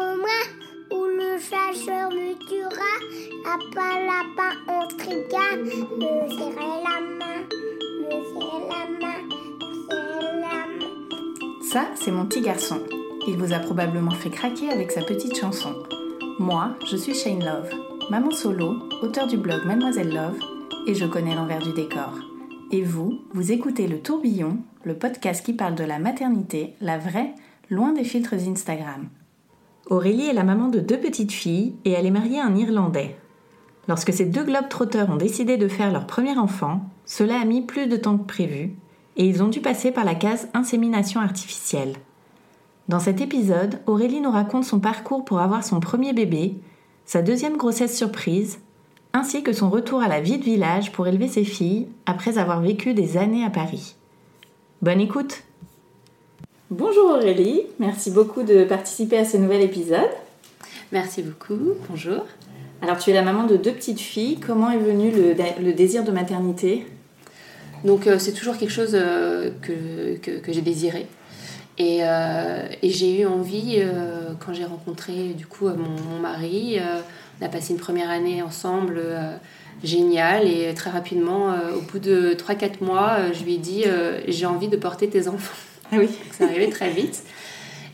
Le chasseur me tuera. Me serrer la main, la. Ça, c'est mon petit garçon. Il vous a probablement fait craquer avec sa petite chanson. Moi, je suis Shane Love, maman solo, auteur du blog Mademoiselle Love, et je connais l'envers du décor. Et vous, vous écoutez Le Tourbillon, le podcast qui parle de la maternité, la vraie, loin des filtres Instagram. Aurélie est la maman de deux petites filles et elle est mariée à un Irlandais. Lorsque ces deux globetrotters ont décidé de faire leur premier enfant, cela a mis plus de temps que prévu et ils ont dû passer par la case insémination artificielle. Dans cet épisode, Aurélie nous raconte son parcours pour avoir son premier bébé, sa deuxième grossesse surprise, ainsi que son retour à la vie de village pour élever ses filles après avoir vécu des années à Paris. Bonne écoute Bonjour Aurélie, merci beaucoup de participer à ce nouvel épisode. Merci beaucoup, bonjour. Alors tu es la maman de deux petites filles, comment est venu le, le désir de maternité? Donc euh, c'est toujours quelque chose euh, que, que, que j'ai désiré. Et, euh, et j'ai eu envie, quand j'ai rencontré du coup mon, mon mari, on a passé une première année ensemble géniale et très rapidement, au bout de 3-4 mois, je lui ai dit j'ai envie de porter tes enfants. Ah oui C'est arrivé très vite.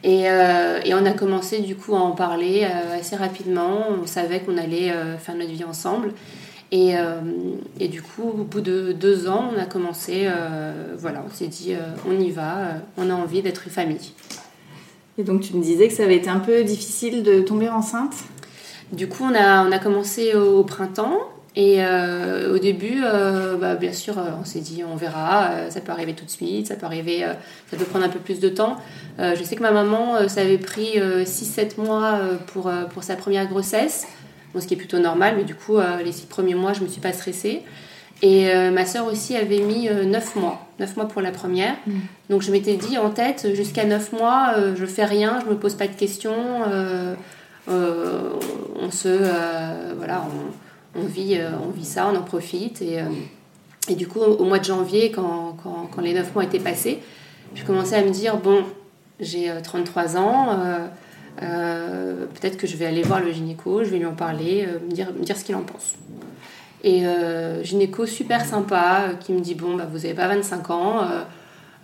Et, euh, et, on a commencé du coup à en parler euh, assez rapidement. On savait qu'on allait euh, faire notre vie ensemble. Et, et, du coup, au bout de deux ans, on a commencé, voilà, on s'est dit on y va, on a envie d'être une famille. Et donc tu me disais que ça avait été un peu difficile de tomber enceinte? Du coup, on a, on a commencé au, au printemps. Et euh, au début, euh, bah, bien sûr, on s'est dit on verra, euh, ça peut arriver tout de suite, ça peut arriver, ça peut prendre un peu plus de temps. je sais que ma maman, ça avait pris 6-7 mois pour, pour sa première grossesse, bon, ce qui est plutôt normal, mais du coup, les 6 premiers mois, je ne me suis pas stressée. Et ma sœur aussi avait mis 9 mois, 9 mois pour la première. Mmh. Donc je m'étais dit en tête, jusqu'à 9 mois, je fais rien, je me pose pas de questions, on se. voilà, on, on vit, euh, on vit ça, on en profite. Et, euh, et du coup, au, mois de janvier, quand, les 9 mois étaient passés, je commençais à me dire bon, j'ai 33 ans, euh, euh, peut-être que je vais aller voir le gynéco, je vais lui en parler, me, dire, ce qu'il en pense. Et gynéco super sympa qui me dit bon, bah, vous n'avez pas 25 ans,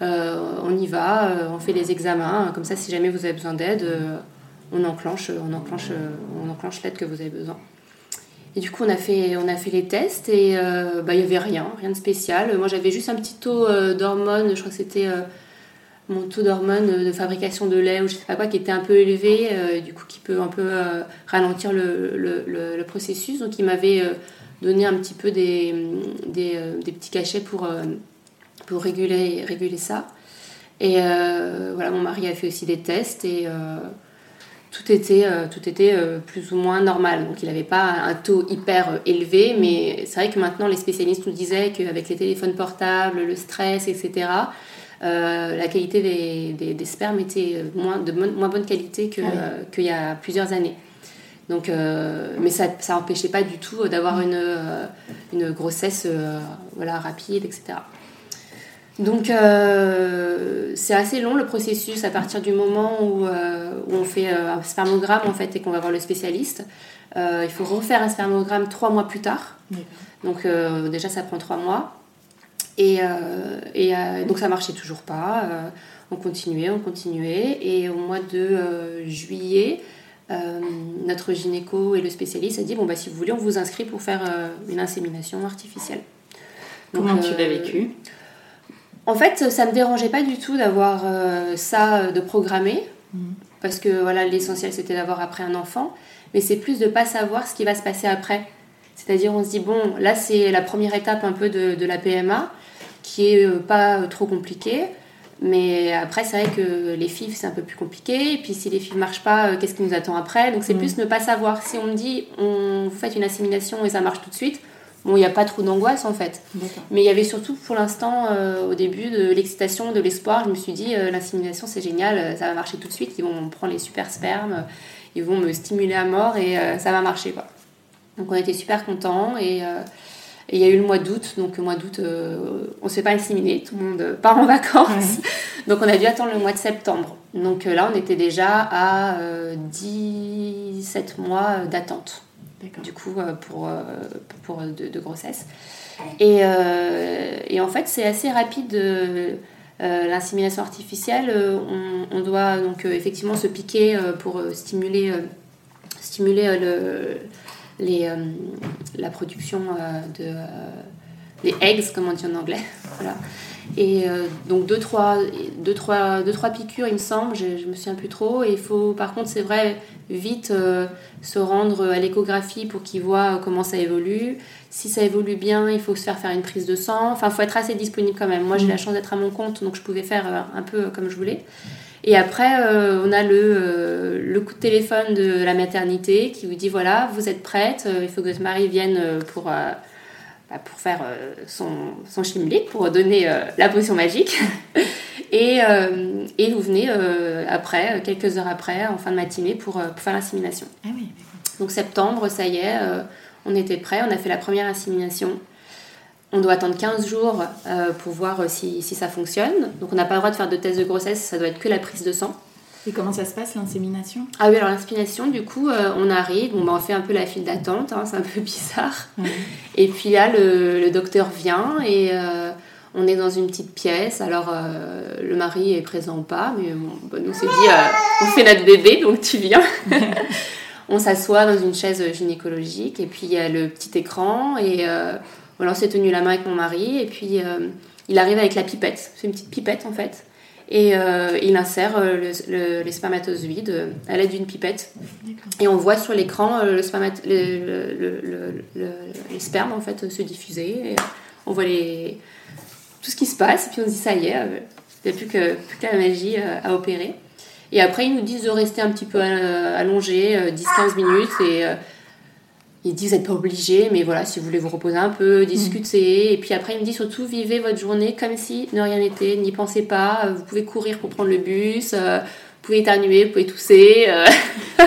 on y va, on fait les examens, comme ça, si jamais vous avez besoin d'aide, on enclenche, on enclenche, on enclenche l'aide que vous avez besoin. Et du coup, on a fait, on a fait les tests et euh, bah, il n'y avait rien, rien de spécial. Moi, j'avais juste un petit taux euh, d'hormones, je crois que c'était euh, mon taux d'hormones de fabrication de lait ou je sais pas quoi, qui était un peu élevé, du coup, qui peut un peu ralentir le, le, le, le, processus. Donc, il m'avait donné un petit peu des, des, des petits cachets pour, pour réguler, réguler ça. Et voilà, mon mari a fait aussi des tests et tout était, euh, tout était euh, plus ou moins normal. Donc il n'avait pas un taux hyper euh, élevé, mais c'est vrai que maintenant les spécialistes nous disaient qu'avec les téléphones portables, le stress, etc., euh, la qualité des, des, des, spermes était moins, de moins bonne qualité qu'il ah oui. y a plusieurs années. Donc, mais ça n'empêchait pas du tout d'avoir une, une grossesse voilà, rapide, etc. Donc euh, c'est assez long le processus à partir du moment où, euh, où on fait euh, un spermogramme en fait et qu'on va voir le spécialiste. Il faut refaire un spermogramme trois mois plus tard. Donc déjà ça prend trois mois. Et, et donc ça marchait toujours pas. on continuait, on continuait. Et au mois de juillet, notre gynéco et le spécialiste a dit bon bah si vous voulez on vous inscrit pour faire une insémination artificielle. Donc, Comment tu l'as vécu? En fait, ça me dérangeait pas du tout d'avoir euh, ça de programmer, mmh. parce que voilà, l'essentiel c'était d'avoir après un enfant, mais c'est plus de pas savoir ce qui va se passer après. C'est-à-dire, on se dit bon, là c'est la première étape un peu de, de la PMA, qui est euh, pas trop compliquée, Mais après, c'est vrai que les FIV, c'est un peu plus compliqué. Et puis, si les FIV ne marchent pas, euh, qu'est-ce qui nous attend après? Donc, c'est Mm. plus ne pas savoir. Si on me dit, on, vous faites une assimilation et ça marche tout de suite, bon, il n'y a pas trop d'angoisse en fait. Mais il y avait surtout pour l'instant, euh, au début, de l'excitation, de l'espoir. Je me suis dit, euh, l'insémination, c'est génial, euh, ça va marcher tout de suite. Ils vont me prendre les super spermes, ils vont me stimuler à mort et euh, ça va marcher. Quoi. Donc on était super contents et il y a eu le mois d'août. Donc le mois d'août, on ne se fait pas inséminer, tout le monde part en vacances. Donc on a dû attendre le mois de septembre. Donc là, on était déjà à euh, 17 mois d'attente. Du coup euh, pour, euh, pour, pour de, de grossesse. Et, euh, et en fait, c'est assez rapide. euh, euh, L'insémination artificielle, euh, on, on doit donc euh, effectivement se piquer euh, pour euh, stimuler, euh, stimuler euh, le, les, euh, la production euh, de euh, les eggs, comme on dit en anglais. voilà. Et euh, donc deux trois, deux, trois, deux, trois piqûres, il me semble, je, je me souviens plus trop. Et il faut, par contre, c'est vrai, vite euh, se rendre à l'échographie pour qu'ils voient comment ça évolue. Si ça évolue bien, il faut se faire faire une prise de sang. Enfin, il faut être assez disponible quand même. Moi, j'ai la chance d'être à mon compte, donc je pouvais faire euh, un peu comme je voulais. Et après, euh, on a le, euh, le coup de téléphone de la maternité qui vous dit voilà, vous êtes prête, euh, il faut que votre mari vienne euh, pour, euh, pour faire euh, son, son pour donner euh, la potion magique. et, euh, et vous venez après, quelques heures après, en fin de matinée, pour, pour faire l'insémination. Ah oui, Donc septembre, ça y est, on était prêts, on a fait la première insémination. On doit attendre 15 jours pour voir si, si ça fonctionne. Donc on n'a pas le droit de faire de tests de grossesse, ça doit être que la prise de sang. Et comment ça se passe l'insémination? Ah oui, alors l'inspiration, du coup, euh, on arrive, bon, bah, on fait un peu la file d'attente, hein, c'est un peu bizarre. Et puis là, le, le docteur vient et euh, on est dans une petite pièce. Alors, euh, le mari est présent ou pas, mais bon, bah, nous, on s'est dit, on fait notre bébé, donc tu viens. on s'assoit dans une chaise gynécologique et puis il y a le petit écran et voilà, on s'est tenu la main avec mon mari et puis il arrive avec la pipette. C'est une petite pipette en fait. Et euh, il insère euh, le- le- les spermatozoïdes euh, à l'aide d'une pipette. Et on voit sur l'écran le le- les spermes en fait se diffuser. Et on voit les... tout ce qui se passe. Et puis on se dit ça y est, il n'y a plus que, plus que la magie à opérer. Et après ils nous disent de rester un petit peu allongé, euh, 10-15 minutes. Et ils disent vous n'êtes pas obligé, mais voilà, si vous voulez vous reposer un peu, discuter. Et puis après, il me dit surtout vivez votre journée comme si de rien n'était, n'y pensez pas. euh, Vous pouvez courir pour prendre le bus, euh, vous pouvez éternuer, vous pouvez tousser, euh,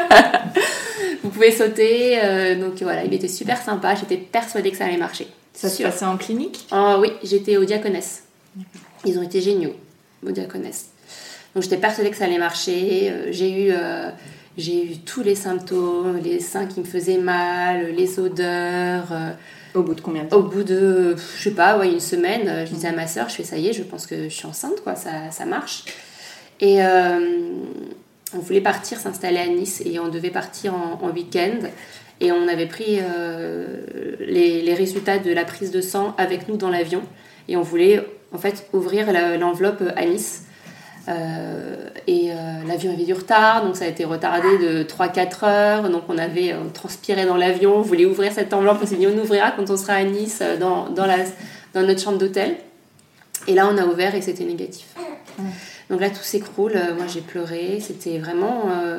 vous pouvez sauter. euh, donc voilà, il était super sympa. J'étais persuadée que ça allait marcher. Ça se passait en clinique? Ah oui, j'étais au Diaconesse. Ils ont été géniaux au Diaconesse. Donc j'étais persuadée que ça allait marcher. J'ai eu, j'ai eu tous les symptômes, les seins qui me faisaient mal, les odeurs. euh, Au bout de combien de temps au bout de, je sais pas, ouais, une semaine, euh, je disais à ma soeur, je fais ça y est, je pense que je suis enceinte, quoi, ça, ça marche. Et euh, on voulait partir s'installer à Nice et on devait partir en, en week-end. Et on avait pris euh, les, les résultats de la prise de sang avec nous dans l'avion. Et on voulait en fait ouvrir l'enveloppe à Nice. Euh, et euh, l'avion avait du retard, donc ça a été retardé de 3-4 heures. Donc on avait on transpirait dans l'avion, on voulait ouvrir cette enveloppe. On s'est dit on ouvrira quand on sera à Nice euh, dans, dans, la, dans notre chambre d'hôtel. Et là on a ouvert et c'était négatif. Donc là tout s'écroule. Euh, Moi j'ai pleuré. C'était vraiment euh,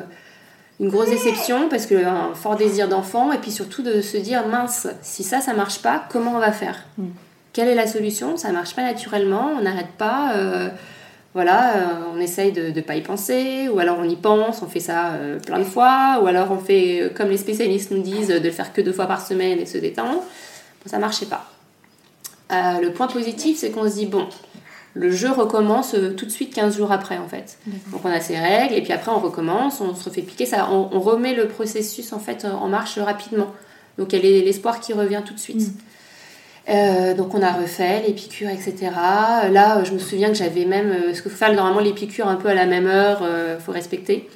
une grosse déception parce que un fort désir d'enfant et puis surtout de se dire mince, si ça ça marche pas, comment on va faire? Quelle est la solution? Ça marche pas naturellement, on n'arrête pas. Voilà, euh, on essaye de ne pas y penser, ou alors on y pense, on fait ça euh, plein de fois, ou alors on fait, euh, comme les spécialistes nous disent, de le faire que deux fois par semaine et se détendre. Bon, ça marchait pas. Euh, le point positif, c'est qu'on se dit, bon, le jeu recommence tout de suite 15 jours après, en fait. Donc on a ses règles, et puis après on recommence, on se refait piquer, ça, on, on remet le processus en fait en marche rapidement. Donc il y a l'espoir qui revient tout de suite. Euh, donc on a refait les piqûres, etc. Là, euh, je me souviens que j'avais même, euh, parce qu'il faut normalement les piqûres un peu à la même heure, il faut respecter.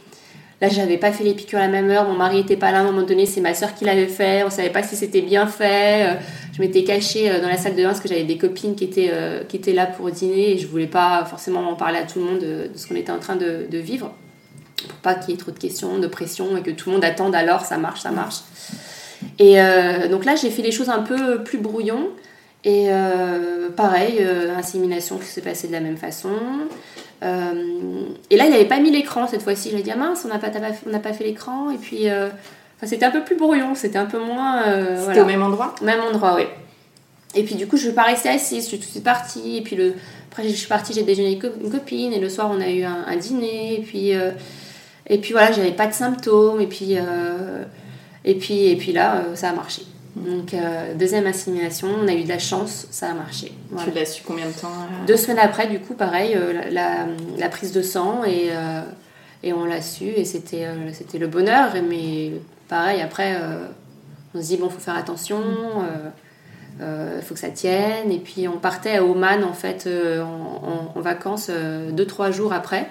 Là, j'avais pas fait les piqûres à la même heure, mon mari était pas là à un moment donné, c'est ma soeur qui l'avait fait, on savait pas si c'était bien fait. Euh, Je m'étais cachée euh, dans la salle de bain parce que j'avais des copines qui étaient, euh, là pour dîner et je voulais pas forcément en parler à tout le monde de, ce qu'on était en train de, de vivre pour pas qu'il y ait trop de questions, de pression et que tout le monde attende alors ça marche, ça marche. Et euh, donc là, j'ai fait les choses un peu plus brouillon. Et euh, pareil, euh, insémination qui s'est passée de la même façon. et là, il n'avait pas mis l'écran cette fois-ci. J'ai dit, ah mince, on n'a pas, on pas fait l'écran. Et puis, c'était un peu plus brouillon, c'était un peu moins. c'était au même endroit? Même endroit, oui. Et puis, du coup, je ne rester assise, je suis tout de suite partie. Et puis, le, après, je suis partie, j'ai déjeuné avec une copine. Et le soir, on a eu un, dîner. Et puis, et puis voilà, j'avais pas de symptômes. Et puis, et puis, et puis là, ça a marché. Donc, euh, deuxième assimilation, on a eu de la chance, ça a marché. Tu l'as su combien de temps euh Deux semaines après, du coup, pareil, euh, la, la, prise de sang et, et on l'a su et c'était c'était le bonheur. Mais pareil, après, on se dit, bon, il faut faire attention, il faut que ça tienne. Et puis, on partait à Oman, en fait, en, en, vacances, deux, trois jours après.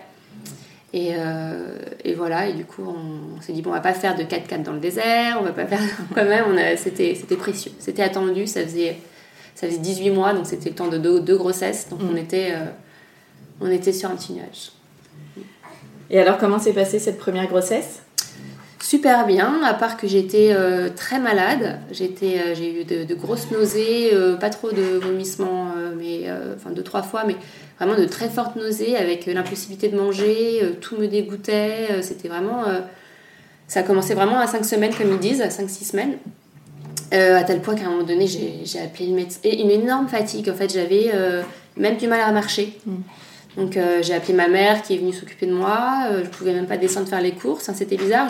Et, euh, et, voilà, et du coup, on, s'est dit, bon, on va pas faire de 4x4 dans le désert, on va pas faire. Quand même, c'était, précieux. C'était attendu, ça faisait, ça faisait 18 mois, donc c'était le temps de deux, grossesses, donc on, mm. était, euh, on était sur un petit nuage. Et alors, comment s'est passée cette première grossesse? Super bien, à part que j'étais euh, très malade. J'ai eu de, de grosses nausées, pas trop de vomissements, mais enfin deux trois fois, mais vraiment de très fortes nausées avec euh, l'impossibilité de manger, euh, tout me dégoûtait, euh, c'était vraiment... ça a commencé vraiment à 5 semaines comme ils disent, à 5-6 semaines. à tel point qu'à un moment donné, j'ai appelé une médecin. Et une énorme fatigue, en fait, j'avais même du mal à marcher. Mm. Donc j'ai appelé ma mère qui est venue s'occuper de moi, je pouvais même pas descendre faire les courses, hein, c'était bizarre,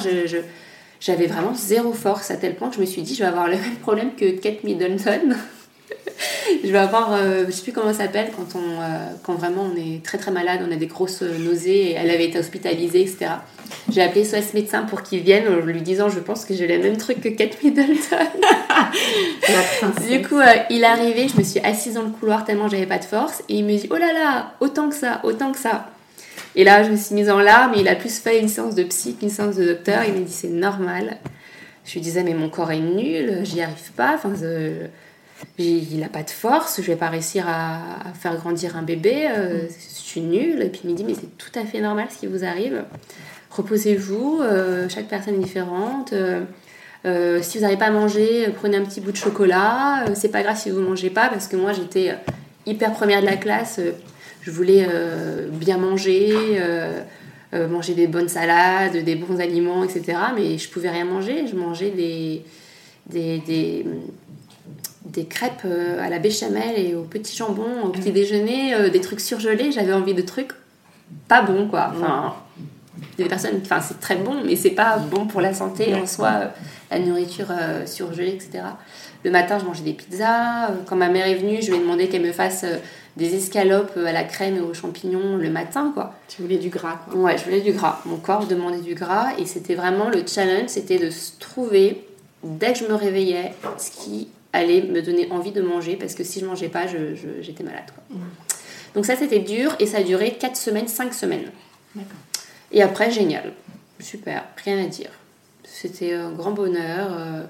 j'avais vraiment zéro force à tel point que je me suis dit je vais avoir le même problème que Kate Middleton. je vais avoir, euh, je sais plus comment ça s'appelle, quand, on, euh, quand vraiment on est très très malade, on a des grosses nausées, et elle avait été hospitalisée, etc. J'ai appelé ce médecin pour qu'il vienne en lui disant Je pense que j'ai le même truc que Kate Middleton. du coup, euh, il est arrivé, je me suis assise dans le couloir tellement j'avais pas de force, et il me dit Oh là là, autant que ça, autant que ça. Et là, je me suis mise en larmes, et il a plus fait une séance de psy qu'une séance de docteur. Il m'a dit C'est normal. Je lui disais Mais mon corps est nul, j'y arrive pas. Enfin, il n'a pas de force, je vais pas réussir à, faire grandir un bébé, euh, je suis nulle. Et puis il me dit, mais c'est tout à fait normal ce qui vous arrive. Reposez-vous, euh, chaque personne est différente. Euh, si vous n'arrivez pas à manger, prenez un petit bout de chocolat. c'est pas grave si vous ne mangez pas, parce que moi j'étais hyper première de la classe. je voulais bien manger, manger des bonnes salades, des bons aliments, etc. Mais je pouvais rien manger. Je mangeais des crêpes euh, à la béchamel et au petit jambon au petit déjeuner, euh, des trucs surgelés. J'avais envie de trucs pas bons, quoi. Enfin, il y a des personnes, enfin, c'est très bon, mais c'est pas bon pour la santé en soi, euh, la nourriture surgelée, etc. Le matin, je mangeais des pizzas. Quand ma mère est venue, je lui ai demandé qu'elle me fasse des escalopes à la crème et aux champignons le matin, quoi. Tu voulais du gras, quoi. Ouais, je voulais du gras. Mon corps demandait du gras et c'était vraiment le challenge, c'était de se trouver, dès que je me réveillais, ce qui allait me donner envie de manger parce que si je mangeais pas, j'étais malade. Quoi. Mm. Donc ça, c'était dur et ça a duré 4 semaines, 5 semaines. Et après, génial. Super, rien à dire. C'était un grand bonheur. Euh,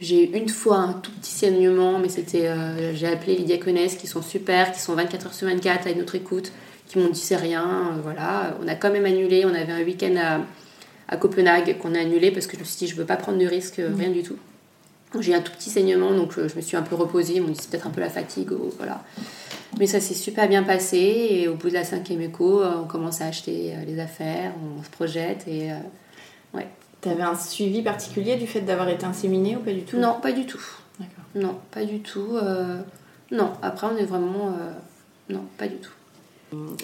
j'ai eu une fois un tout petit saignement, mais c'était. Euh, j'ai appelé les diaconesses qui sont super, qui sont 24 heures sur 24 à notre écoute, qui m'ont dit c'est rien. Euh, voilà, on a quand même annulé. On avait un week-end à, à Copenhague qu'on a annulé parce que je me suis dit je veux pas prendre de risque, mm. rien du tout. J'ai un tout petit saignement, donc je, me suis un peu reposée. Ils m'ont dit c'est peut-être un peu la fatigue. voilà. Mais ça s'est super bien passé. Et au bout de la cinquième écho, on commence à acheter euh, les affaires, on se projette. Et euh, ouais. Tu avais un suivi particulier du fait d'avoir été inséminée ou pas du tout? Non, pas du tout. D'accord. Non, pas du tout. Euh, non, après on est vraiment. non, pas du tout.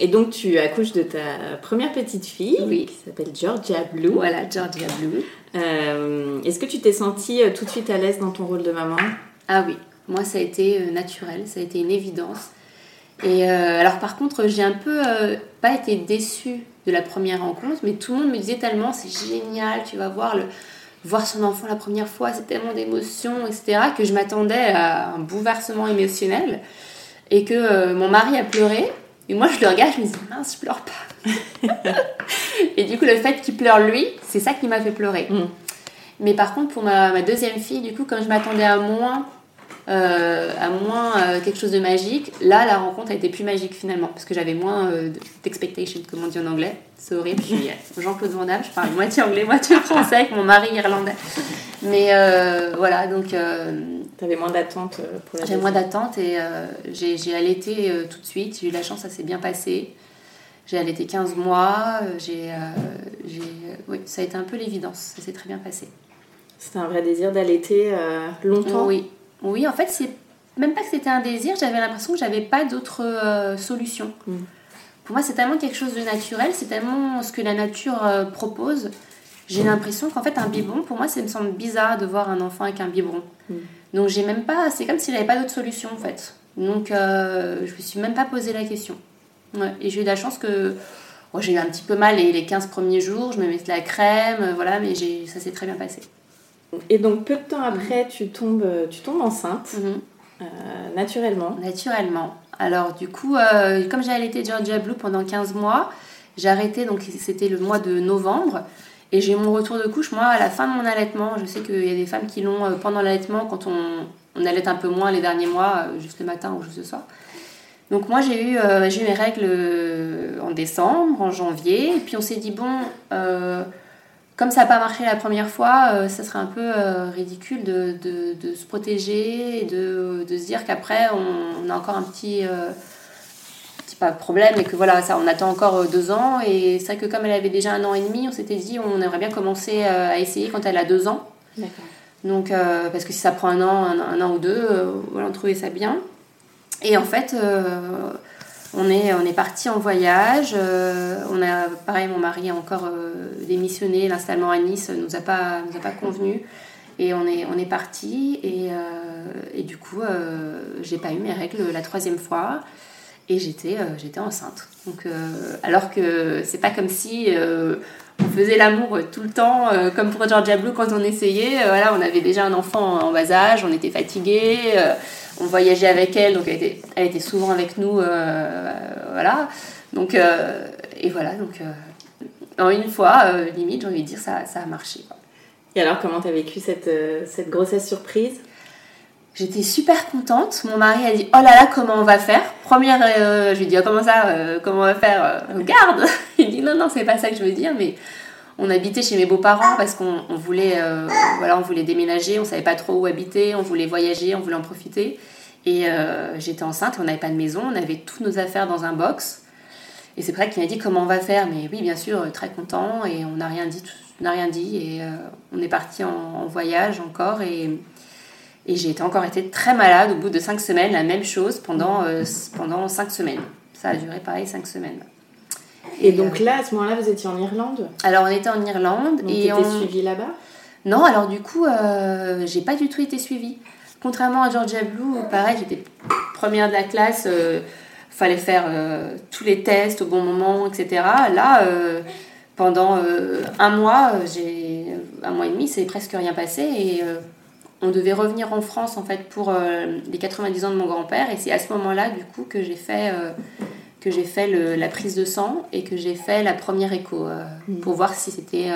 Et donc tu accouches de ta première petite fille oui. qui s'appelle Georgia Blue. Voilà, Georgia Blue. Euh, est-ce que tu t'es sentie euh, tout de suite à l'aise dans ton rôle de maman? Ah oui, moi ça a été euh, naturel, ça a été une évidence. Et alors par contre, j'ai un peu pas été déçue de la première rencontre, mais tout le monde me disait tellement c'est génial, tu vas voir le voir son enfant la première fois, c'est tellement d'émotions, etc., que je m'attendais à un bouleversement émotionnel et que mon mari a pleuré. Et moi, je le regarde, je me dis, mince, je pleure pas. et du coup, le fait qu'il pleure lui, c'est ça qui m'a fait pleurer. Mm. Mais par contre, pour ma, deuxième fille, du coup, quand je m'attendais à moins, euh, à moins euh, quelque chose de magique, là, la rencontre a été plus magique finalement, parce que j'avais moins euh, d'expectations, comme on dit en anglais. C'est horrible, Jean-Claude Van Damme, je parle moitié anglais, moitié français avec mon mari irlandais. Mais voilà, donc tu avais moins d'attente euh, pour la J'ai moins d'attente et j'ai allaité tout de suite. J'ai eu la chance, ça s'est bien passé. J'ai allaité 15 mois. J'ai, oui, ça a été un peu l'évidence. Ça s'est très bien passé. C'était un vrai désir d'allaiter longtemps? Oui. Oui, en fait, c'est même pas que c'était un désir, j'avais l'impression que j'avais pas d'autre solution. Mm. Pour moi, c'est tellement quelque chose de naturel, c'est tellement ce que la nature propose j'ai l'impression qu'en fait, un biberon, pour moi, ça me semble bizarre de voir un enfant avec un biberon. Mm. Donc, j'ai même pas. C'est comme s'il n'avait pas d'autre solution, en fait. Donc, euh, je me suis même pas posé la question. Et j'ai eu la chance que. j'ai eu un petit peu mal les, les 15 premiers jours, je me mettais la crème, euh, voilà, mais ça s'est très bien passé. Et donc, peu de temps après, tu, tombes, tu tombes enceinte, mm-hmm. euh, naturellement Naturellement. Alors, du coup, comme j'ai allaité Georgia Blue pendant 15 mois, j'ai arrêté, donc c'était le mois de novembre. Et j'ai eu mon retour de couche, moi, à la fin de mon allaitement. Je sais qu'il y a des femmes qui l'ont euh, pendant l'allaitement, quand on, on allait un peu moins les derniers mois, euh, juste le matin ou juste le soir. Donc moi, j'ai eu, euh, eu mes règles en décembre, en janvier. Et puis on s'est dit, bon, comme ça n'a pas marché la première fois, ça serait un peu ridicule de, de, de, se protéger et de, de se dire qu'après, on, on, a encore un petit pas de problème et que voilà, ça, on attend encore euh, deux ans. Et c'est vrai que comme elle avait déjà un an et demi, on s'était dit on aimerait bien commencer euh, à essayer quand elle a deux ans. Donc, euh, parce que si ça prend un an, un, an ou deux, voilà, on trouvait ça bien. Et en fait, on est, on est parti en voyage. on a, pareil, mon mari a encore démissionné. L'installement à Nice nous a pas, nous a pas convenu. Et on est, on est parti. Et, et du coup, j'ai pas eu mes règles la troisième fois et j'étais euh, j'étais enceinte. Donc, euh, alors que c'est pas comme si euh, on faisait l'amour tout le temps, comme pour Georgia Blue quand on essayait. voilà, on avait déjà un enfant en bas âge, on était fatigué, on voyageait avec elle, donc elle était, elle était souvent avec nous. voilà. Donc, et voilà, donc en une fois, limite, j'ai envie de dire, ça, ça a marché. Et alors, comment tu as vécu cette, cette grossesse surprise? J'étais super contente. Mon mari a dit Oh là là, comment on va faire? Première, euh, je lui ai dit oh, Comment ça euh, Comment on va faire? Euh, Regarde Il dit Non, non, c'est pas ça que je veux dire, mais on habitait chez mes beaux-parents parce qu'on voulait, voilà, on voulait déménager, on savait pas trop où habiter, on voulait voyager, on voulait en profiter. Et j'étais enceinte, on n'avait pas de maison, on avait toutes nos affaires dans un box. Et c'est vrai qu'il m'a dit comment on va faire, mais oui, bien sûr, très content. Et on n'a rien dit, n'a rien dit. Et on est parti en, en, voyage encore. Et et j'ai encore été très malade au bout de cinq semaines, la même chose pendant, euh, pendant cinq semaines. Ça a duré pareil cinq semaines. Et, donc euh, là, à ce moment-là, vous étiez en Irlande? Alors on était en Irlande. Donc et on... suivie là-bas? Non, alors du coup, euh, j'ai pas du tout été suivie. Contrairement à Georgia Blue, pareil, j'étais première de la classe, euh, fallait faire tous les tests au bon moment, etc. Là, pendant un mois, j'ai un mois et demi, c'est presque rien passé et on devait revenir en France en fait pour euh, les 90 ans de mon grand-père et c'est à ce moment-là du coup que j'ai fait euh, que j'ai fait la prise de sang et que j'ai fait la première écho euh, mm. pour voir si c'était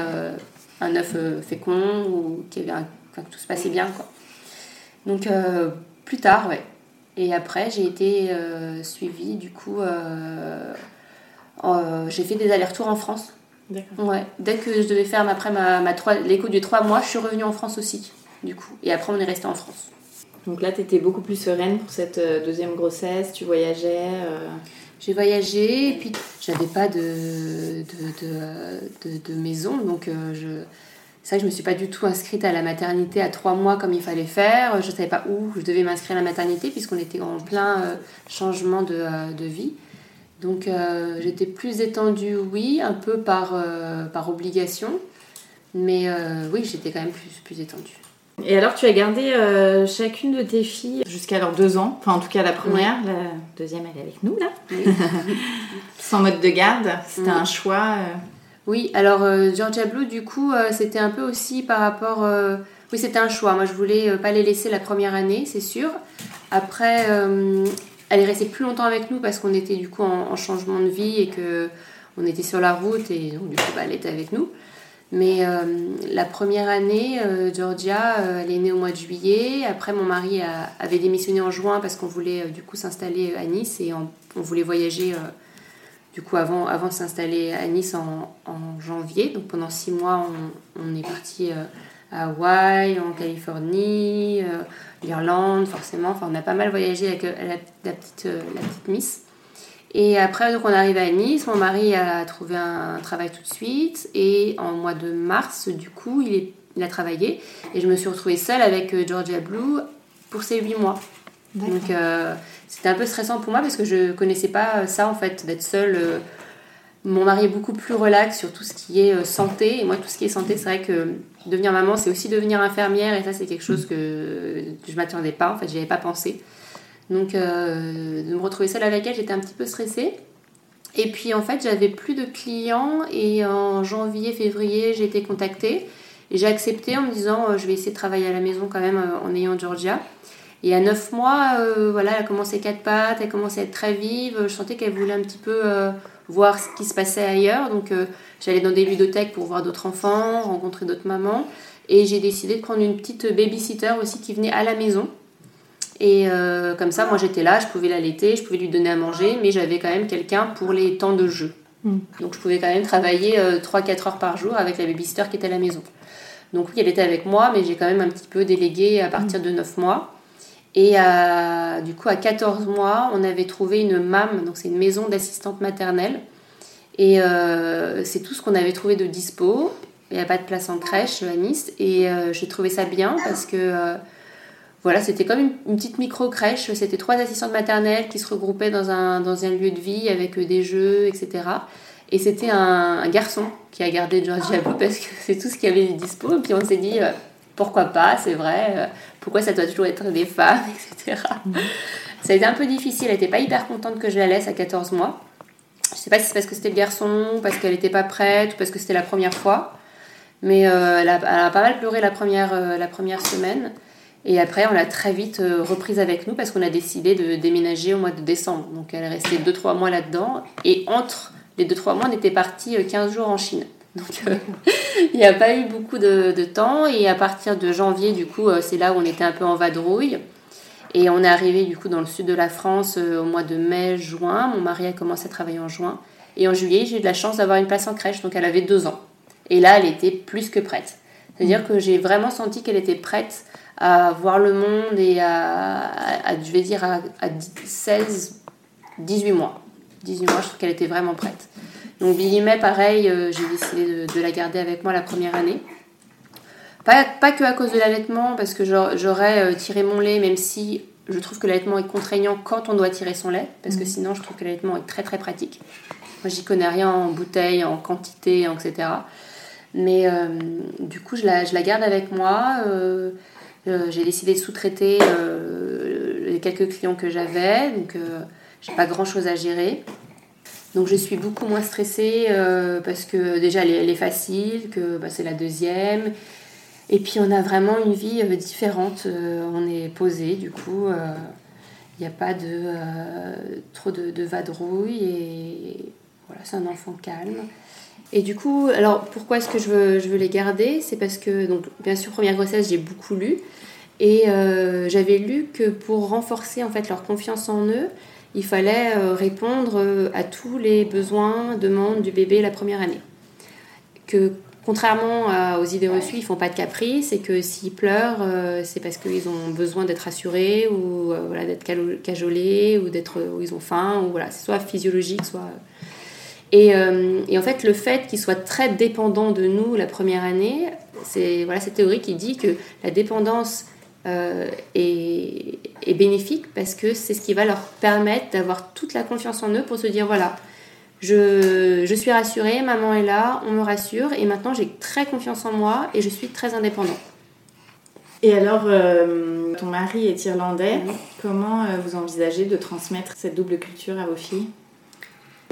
un œuf fécond ou qu'il y avait que tout se passait bien quoi. Donc plus tard ouais. Et après j'ai été suivie du coup j'ai fait des allers-retours en France. Ouais. Dès que je devais faire après ma, ma l'écho du 3 mois, je suis revenue en France aussi du coup. Et après, on est resté en France. Donc là, tu étais beaucoup plus sereine pour cette euh, deuxième grossesse, tu voyageais euh. J'ai voyagé, et puis j'avais pas de, de, de, de, maison, donc euh, je... c'est vrai que je me suis pas du tout inscrite à la maternité à trois mois comme il fallait faire. Je savais pas où je devais m'inscrire à la maternité, puisqu'on était en plein changement de, vie. Donc j'étais plus étendue, oui, un peu par, par obligation, mais oui, j'étais quand même plus, plus étendue. Et alors, tu as gardé euh, chacune de tes filles jusqu'à leurs deux ans, enfin en tout cas la première, la deuxième elle est avec nous là, sans mode de garde, c'était un choix. Euh. Oui, alors euh, Georgia Blue, du coup, c'était un peu aussi par rapport. Oui, c'était un choix. Moi, je voulais pas les laisser la première année, c'est sûr. Après, elle est restée plus longtemps avec nous parce qu'on était du coup en, changement de vie et que on était sur la route et donc, du coup, bah, elle était avec nous. Mais euh, la première année, euh, Georgia, euh, elle est née au mois de juillet. Après, mon mari avait démissionné en juin parce qu'on voulait du coup s'installer à Nice et on, voulait voyager du coup avant, avant de s'installer à Nice en, janvier. Donc pendant six mois, on, est parti à Hawaï, en Californie, l'Irlande, forcément. Enfin, on a pas mal voyagé avec la, petite, la petite Miss. Et après, donc, on arrive à Nice. Mon mari a trouvé un travail tout de suite. Et en mois de mars, du coup, il, il a travaillé. Et je me suis retrouvée seule avec euh, Georgia Blue pour ces huit mois. Donc, euh, c'était un peu stressant pour moi parce que je connaissais pas ça, en fait, d'être seule. Euh, mon mari est beaucoup plus relax sur tout ce qui est santé. Et moi, tout ce qui est santé, c'est vrai que devenir maman, c'est aussi devenir infirmière. Et ça, c'est quelque chose que je m'attendais pas. En fait, j'y avais pas pensé. Donc, euh, de me retrouver seule avec elle, j'étais un petit peu stressée. Et puis, en fait, j'avais plus de clients. Et en janvier, février, j'ai été contactée. Et j'ai accepté en me disant, euh, je vais essayer de travailler à la maison quand même euh, en ayant Georgia. Et à 9 mois, voilà, elle a commencé quatre pattes, elle a commencé à être très vive. Je sentais qu'elle voulait un petit peu voir ce qui se passait ailleurs. Donc, j'allais dans des ludothèques pour voir d'autres enfants, rencontrer d'autres mamans. Et j'ai décidé de prendre une petite babysitter aussi qui venait à la maison. Et euh, comme ça, moi j'étais là, je pouvais l'allaiter, je pouvais lui donner à manger, mais j'avais quand même quelqu'un pour les temps de jeu. Mm. Donc je pouvais quand même travailler 3-4 euh, heures par jour avec la babysitter qui était à la maison. Donc oui, elle était avec moi, mais j'ai quand même un petit peu délégué à partir de 9 mois. Et du coup, à 14 mois, on avait trouvé une MAM, donc c'est une maison d'assistante maternelle. Et euh, c'est tout ce qu'on avait trouvé de dispo. Il n'y a pas de place en crèche à Nice. Et j'ai trouvé ça bien parce que voilà, c'était comme une, petite micro-crèche. C'était trois assistantes maternelles qui se regroupaient dans un, dans un lieu de vie avec euh, des jeux, etc. Et c'était un, garçon qui a gardé Georgia Blue parce que c'est tout ce qu'il y avait de dispo. Et puis on s'est dit, euh, pourquoi pas, c'est vrai, euh, pourquoi ça doit toujours être des femmes, etc. Mm-hmm. Ça a été un peu difficile, elle n'était pas hyper contente que je la laisse à 14 mois. Je sais pas si c'est parce que c'était le garçon, parce qu'elle n'était pas prête, ou parce que c'était la première fois. Mais elle, a, elle, a, pas mal pleuré la première, la première semaine. Et après, on l'a très vite euh, reprise avec nous parce qu'on a décidé de déménager au mois de décembre. Donc elle est restée 2-3 mois là-dedans. Et entre les 2-3 mois, on était parti 15 euh, jours en Chine. Donc euh, il n'y a pas eu beaucoup de, temps. Et à partir de janvier, du coup, c'est là où on était un peu en vadrouille. Et on est arrivé du coup dans le sud de la France au mois de mai, juin. Mon mari a commencé à travailler en juin. Et en juillet, j'ai eu de la chance d'avoir une place en crèche. Donc elle avait deux ans. Et là, elle était plus que prête. C'est-à-dire que j'ai vraiment senti qu'elle était prête à voir le monde et à, je vais dire, à, 16, 18 mois. 18 mois, je trouve qu'elle était vraiment prête. Donc Billy May, pareil, euh, j'ai décidé de, la garder avec moi la première année. Pas, pas que à cause de l'allaitement, parce que j'aurais euh, tiré mon lait, même si je trouve que l'allaitement est contraignant quand on doit tirer son lait, parce que mmh. sinon je trouve que l'allaitement est très très pratique. Moi j'y connais rien en bouteille, en quantité, etc. Mais euh, du coup je la, je la, garde avec moi. Euh, j'ai décidé de sous-traiter les quelques clients que j'avais, donc j'ai pas grand chose à gérer. Donc je suis beaucoup moins stressée parce que déjà elle est, facile, que bah, c'est la deuxième. Et puis on a vraiment une vie différente, on est posé du coup, il n'y a pas de, trop de, vadrouille et voilà, c'est un enfant calme. Et du coup, alors pourquoi est-ce que je veux, je veux les garder? C'est parce que, donc, bien sûr, première grossesse, j'ai beaucoup lu. Et euh, j'avais lu que pour renforcer en fait leur confiance en eux, il fallait euh, répondre euh, à tous les besoins, demandes du bébé la première année. Que contrairement aux idées reçues, ils font pas de caprice et que s'ils pleurent, c'est parce qu'ils ont besoin d'être assurés ou voilà, d'être cajolés ou d'être où ils ont faim ou voilà, c'est soit physiologique, soit et, euh, et, en fait, le fait qu'ils soient très dépendants de nous la première année, c'est voilà cette théorie qui dit que la dépendance euh, est, est, bénéfique parce que c'est ce qui va leur permettre d'avoir toute la confiance en eux pour se dire voilà, je, je, suis rassurée, maman est là, on me rassure et maintenant j'ai très confiance en moi et je suis très indépendant. Et alors, euh, ton mari est irlandais, comment vous envisagez de transmettre cette double culture à vos filles?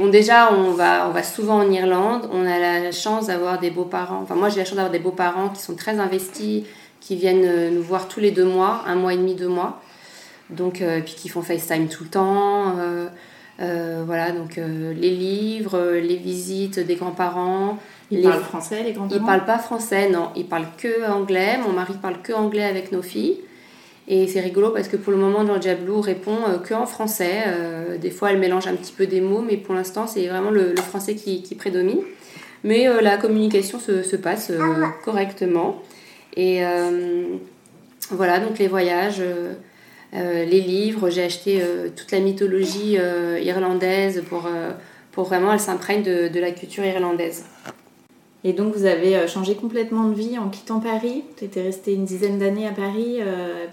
Bon, déjà, on va, on va souvent en Irlande. On a la chance d'avoir des beaux-parents. Enfin, moi, j'ai la chance d'avoir des beaux-parents qui sont très investis, qui viennent euh, nous voir tous les deux mois, un mois et demi, deux mois. Donc, euh, puis qui font FaceTime tout le temps. Euh, voilà, donc les livres, les visites des grands-parents. Ils parlent français, les grands-parents? Ils parlent pas français, non. Ils parlent que anglais. Mon mari parle que anglais avec nos filles. Et c'est rigolo parce que pour le moment, Georgia Blue répond que en français. Euh, des fois, elle mélange un petit peu des mots, mais pour l'instant, c'est vraiment le, français qui, prédomine. Mais euh, la communication se, passe correctement. Et voilà, donc les voyages. les livres, j'ai acheté toute la mythologie irlandaise pour, pour vraiment elle s'imprègne de, de, la culture irlandaise. Et donc vous avez changé complètement de vie en quittant Paris. Tu étais resté une dizaine d'années à Paris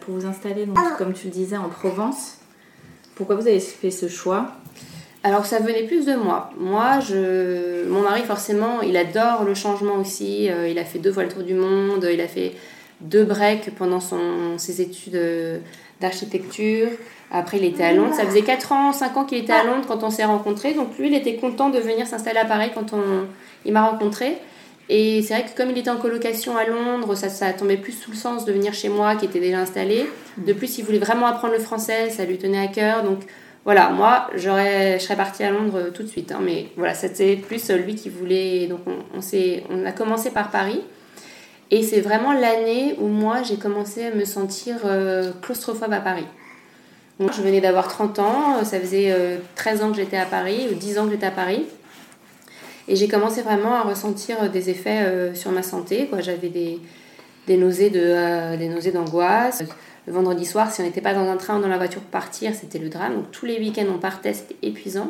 pour vous installer, donc, comme tu le disais, en Provence. Pourquoi vous avez fait ce choix? Alors ça venait plus de moi. Moi, je, mon mari forcément, il adore le changement aussi. Euh, il a fait deux fois le tour du monde. Il a fait deux breaks pendant son, ses études euh, d'architecture. Après, il était à Londres. Ça faisait 4 ans, 5 ans qu'il était à Londres quand on s'est rencontrés. Donc lui, il était content de venir s'installer à Paris quand on, il m'a rencontré. Et c'est vrai que comme il était en colocation à Londres, ça, ça tombait plus sous le sens de venir chez moi qui était déjà installé. De plus, il voulait vraiment apprendre le français, ça lui tenait à cœur. Donc voilà, moi, je serais partie à Londres tout de suite. Hein, mais voilà, c'était plus lui qui voulait. Donc, on, on, on a commencé par Paris. Et c'est vraiment l'année où moi, j'ai commencé à me sentir euh, claustrophobe à Paris. Je venais d'avoir 30 ans. Ça faisait 13 euh, ans que j'étais à Paris, ou 10 ans que j'étais à Paris. Et j'ai commencé vraiment à ressentir des effets euh, sur ma santé. J'avais des nausées d'angoisse le vendredi soir, si on n'était pas dans un train ou dans la voiture pour partir, c'était le drame. Donc tous les week-ends, on partait, c'était épuisant.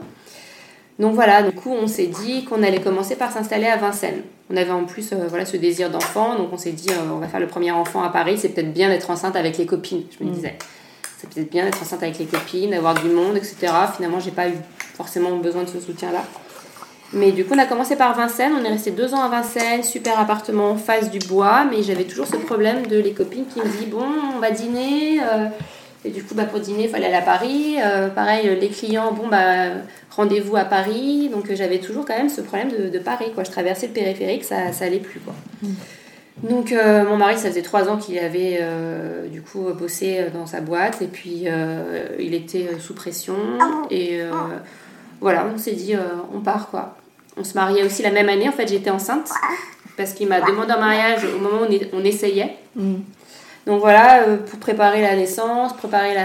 Donc voilà, du coup, on s'est dit qu'on allait commencer par s'installer à Vincennes. On avait en plus euh, voilà, ce désir d'enfant, donc on s'est dit euh, on va faire le premier enfant à Paris, c'est peut-être bien d'être enceinte avec les copines, je me mm. disais. C'est peut-être bien d'être enceinte avec les copines, d'avoir du monde, etc. Finalement, j'ai pas eu forcément besoin de ce soutien-là. Mais du coup, on a commencé par Vincennes. On est resté deux ans à Vincennes, super appartement, face du bois. Mais j'avais toujours ce problème de les copines qui me disent Bon, on va dîner. Euh, et du coup, bah, pour dîner, il fallait aller à Paris. Euh, pareil, les clients, bon, bah, rendez-vous à Paris. Donc j'avais toujours quand même ce problème de, Paris. Quoi. Je traversais le périphérique, ça, ça allait plus. Quoi. Mm. Donc euh, mon mari, ça faisait trois ans qu'il avait du coup bossé dans sa boîte. Et puis il était sous pression. Et voilà, on s'est dit, euh, on part quoi. On se mariait aussi la même année, en fait j'étais enceinte, parce qu'il m'a demandé un mariage au moment où on, essayait. Mm. Donc voilà, euh, pour préparer la naissance, préparer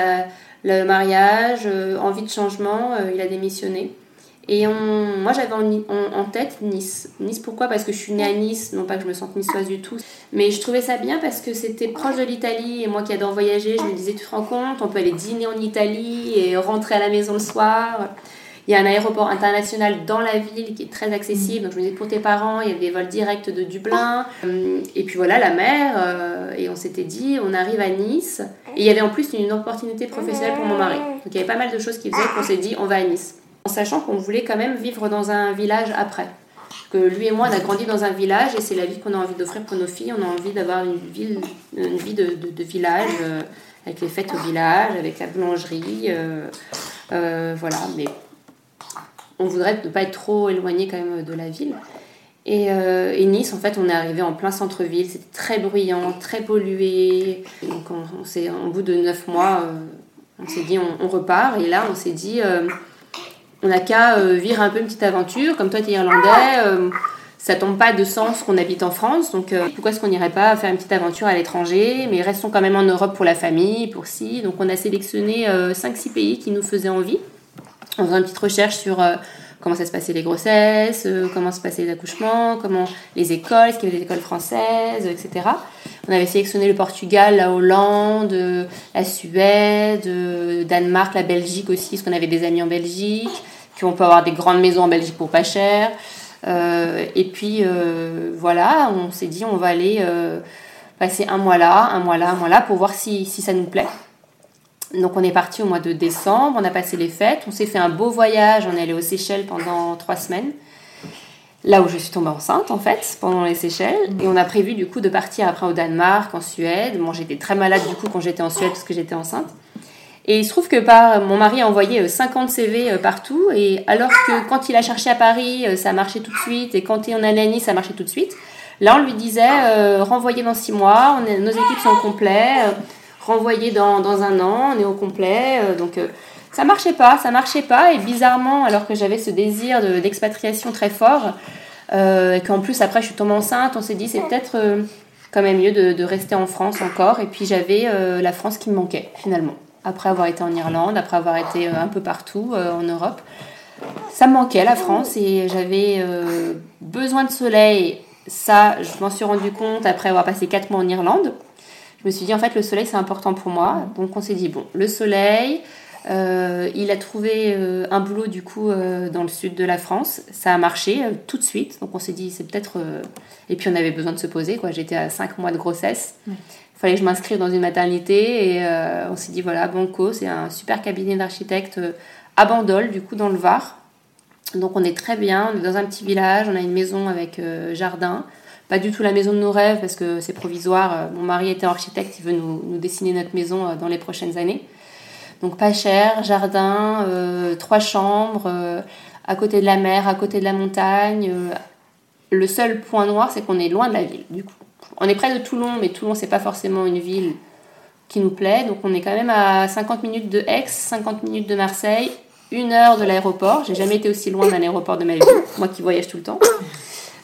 le mariage, euh, envie de changement, il a démissionné. Et on, moi, j'avais en, tête Nice. Nice, pourquoi? Parce que je suis née à Nice, non pas que je me sente niçoise du tout. Mais je trouvais ça bien parce que c'était proche de l'Italie. Et moi qui adore voyager, je me disais, tu te rends compte, on peut aller dîner en Italie et rentrer à la maison le soir. Il y a un aéroport international dans la ville qui est très accessible. Donc je me disais pour tes parents, il y a des vols directs de Dublin. Euh, et puis voilà, la mer. Euh, et on s'était dit, on arrive à Nice. Et il y avait en plus une opportunité professionnelle pour mon mari. Donc il y avait pas mal de choses qui faisaient qu'on s'est dit, on va à Nice. En sachant qu'on voulait quand même vivre dans un village après. Que lui et moi, on a grandi dans un village et c'est la vie qu'on a envie d'offrir pour nos filles. On a envie d'avoir une, ville, une vie de, de, village, euh, avec les fêtes au village, avec la boulangerie. voilà, mais on voudrait ne pas être trop éloigné quand même de la ville. Euh, et, Nice, en fait, on est arrivé en plein centre-ville. C'était très bruyant, très pollué. Donc, on, s'est, au bout de neuf mois, euh, on s'est dit, on, repart. Et là, on s'est dit, euh, on n'a qu'à vivre un peu une petite aventure. Comme toi, tu es irlandais, ça tombe pas de sens qu'on habite en France. Donc, pourquoi est-ce qu'on n'irait pas faire une petite aventure à l'étranger? Mais restons quand même en Europe pour la famille, pour si. Donc, on a sélectionné 5-6 pays qui nous faisaient envie on faisait une petite recherche sur euh, comment ça se passait les grossesses, euh, comment se passaient les accouchements, comment les écoles, est-ce qu'il y avait des écoles françaises, etc. On avait sélectionné le Portugal, la Hollande, la Suède, euh, Danemark, la Belgique aussi, parce qu'on avait des amis en Belgique, qu'on peut avoir des grandes maisons en Belgique pour pas cher. et puis voilà, on s'est dit on va aller passer un mois là, un mois là, un mois là pour voir si, si ça nous plaît. Donc on est parti au mois de décembre, on a passé les fêtes, on s'est fait un beau voyage, on est allé aux Seychelles pendant trois semaines. Là où je suis tombée enceinte en fait, pendant les Seychelles. Et on a prévu du coup de partir après au Danemark, en Suède. Moi j'étais très malade du coup quand j'étais en Suède parce que j'étais enceinte. Et il se trouve que par, mon mari a envoyé 50 euh, CV euh, partout. Et alors que quand il a cherché à Paris, euh, ça marchait tout de suite. Et quand on allait à Nice, ça marchait tout de suite. Là, on lui disait, euh, renvoyez dans six mois, nos équipes sont complètes renvoyé dans, dans, un an, on est au complet. Euh, donc euh, ça marchait pas, ça marchait pas. Et bizarrement, alors que j'avais ce désir d'expatriation très fort, euh, et qu'en plus après je suis tombée enceinte, on s'est dit c'est peut-être quand même mieux de, de, rester en France encore. Et puis j'avais la France qui me manquait finalement. Après avoir été en Irlande, après avoir été un peu partout en Europe, ça me manquait la France et j'avais besoin de soleil. Ça, je m'en suis rendu compte après avoir passé 4 mois en Irlande je me suis dit en fait le soleil c'est important pour moi. Donc on s'est dit bon, le soleil, euh, il a trouvé euh, un boulot du coup euh, dans le sud de la France. Ça a marché tout de suite. Donc on s'est dit c'est peut-être... Et puis on avait besoin de se poser. quoi. J'étais à 5 mois de grossesse. Il fallait que je m'inscrive dans une maternité. Et on s'est dit voilà, Banco, c'est un super cabinet d'architectes à Bandol, du coup dans le Var. Donc on est très bien. On est dans un petit village. On a une maison avec jardin. Pas du tout la maison de nos rêves parce que c'est provisoire. Mon mari était architecte. Il veut nous, dessiner notre maison dans les prochaines années. Donc pas cher, jardin, euh, trois chambres, euh, à côté de la mer, à côté de la montagne. Euh, le seul point noir, c'est qu'on est loin de la ville. On est près de Toulon, mais Toulon, c'est pas forcément une ville qui nous plaît. Donc on est quand même à 50 minutes de Aix, 50 minutes de Marseille, une heure de l'aéroport. J'ai jamais été aussi loin d'un aéroport de ma vie, moi qui voyage tout le temps.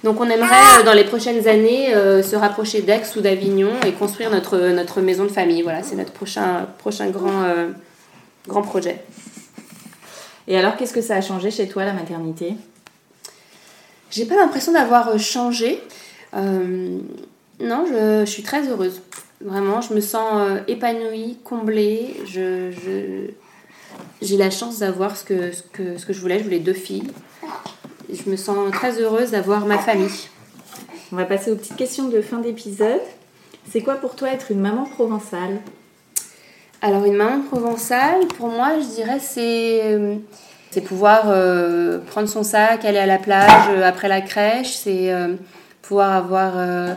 Donc on aimerait dans les prochaines années se rapprocher d'Aix ou d'Avignon et construire notre, notre maison de famille. Voilà, c'est notre prochain, prochain grand, grand projet. Et alors, qu'est-ce que ça a changé chez toi, la maternité? J'ai pas l'impression d'avoir euh, changé. Euh, non, je, suis très heureuse. Vraiment, je me sens euh, épanouie, comblée. Je, j'ai la chance d'avoir ce que, ce, que, ce que je voulais. Je voulais deux filles. Je me sens très heureuse d'avoir ma famille. On va passer aux petites questions de fin d'épisode. C'est quoi pour toi être une maman provençale? Alors une maman provençale, pour moi, je dirais c'est euh, c'est pouvoir euh, prendre son sac, aller à la plage euh, après la crèche, c'est pouvoir avoir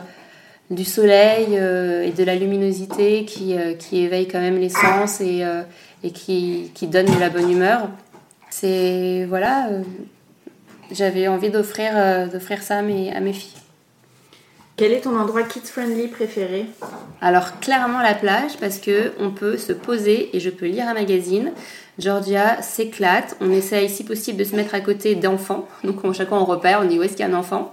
du soleil et de la luminosité qui, qui éveille quand même les sens et, et qui, qui, donne de la bonne humeur. C'est voilà, j'avais envie d'offrir d'offrir ça à mes, à mes filles. Quel est ton endroit kids friendly préféré? Alors clairement la plage parce que on peut se poser et je peux lire un magazine. Georgia s'éclate. On essaye si possible de se mettre à côté d'enfants. Donc on, chaque fois on repère, on dit où est-ce qu'il y a un enfant?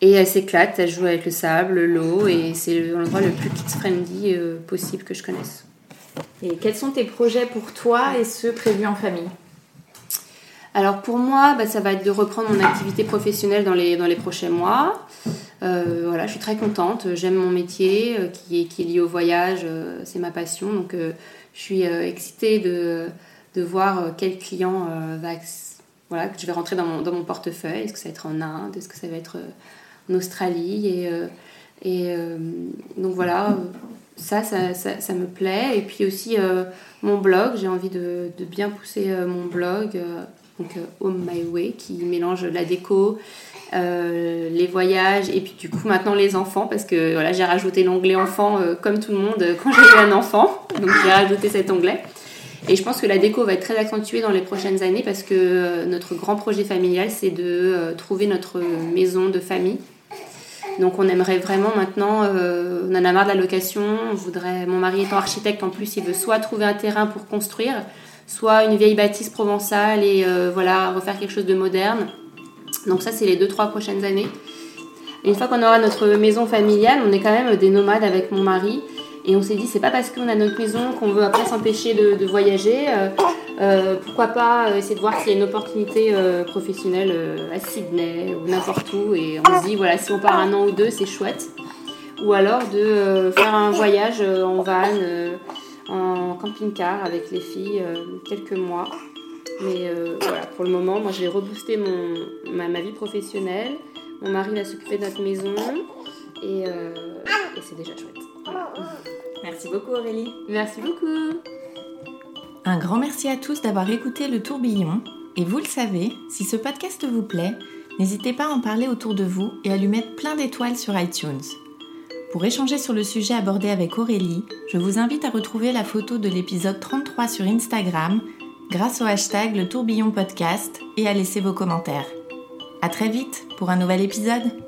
Et elle s'éclate, elle joue avec le sable, l'eau et c'est l'endroit le plus kids friendly euh, possible que je connaisse. Et quels sont tes projets pour toi et ceux prévus en famille? Alors pour moi, bah, ça va être de reprendre mon activité professionnelle dans les, prochains mois. Euh, voilà, je suis très contente. J'aime mon métier euh, qui, est, qui est lié au voyage. Euh, c'est ma passion. Donc, je suis excitée de, voir quel client va, voilà, je vais rentrer dans mon, portefeuille. Est-ce que ça va être en Inde? Est-ce que ça va être en Australie? Et, et donc, voilà, ça ça, me plaît. Et puis aussi, mon blog. J'ai envie de, bien pousser mon blog. Donc, Home My Way, qui mélange la déco euh, les voyages et puis du coup maintenant les enfants parce que voilà j'ai rajouté l'onglet enfant euh, comme tout le monde euh, quand j'ai eu un enfant. Donc j'ai rajouté cet onglet et je pense que la déco va être très accentuée dans les prochaines années parce que notre grand projet familial c'est de trouver notre maison de famille. Donc on aimerait vraiment maintenant on en a marre de la location on voudrait mon mari étant architecte en plus il veut soit trouver un terrain pour construire soit une vieille bâtisse provençale et voilà refaire quelque chose de moderne donc ça, c'est les deux, trois prochaines années. une fois qu'on aura notre maison familiale, on est quand même des nomades avec mon mari. Et on s'est dit, c'est pas parce qu'on a notre maison qu'on veut après s'empêcher de, voyager. Euh, euh, pourquoi pas essayer de voir s'il y a une opportunité euh, professionnelle à Sydney ou n'importe où. Et on se dit, voilà, si on part un an ou deux, c'est chouette. Ou alors de faire un voyage en van, en camping-car avec les filles, quelques mois. Mais euh, voilà, pour le moment, moi j'ai reboosté mon, ma, vie professionnelle. Mon mari va s'occuper de notre maison. Et, euh, et c'est déjà chouette. Merci beaucoup Aurélie. Merci beaucoup. Un grand merci à tous d'avoir écouté le tourbillon. Et vous le savez, si ce podcast vous plaît, n'hésitez pas à en parler autour de vous et à lui mettre plein d'étoiles sur iTunes. Pour échanger sur le sujet abordé avec Aurélie, je vous invite à retrouver la photo de l'épisode 33 sur Instagram grâce au hashtag Le Tourbillon Podcast et à laisser vos commentaires. À très vite pour un nouvel épisode!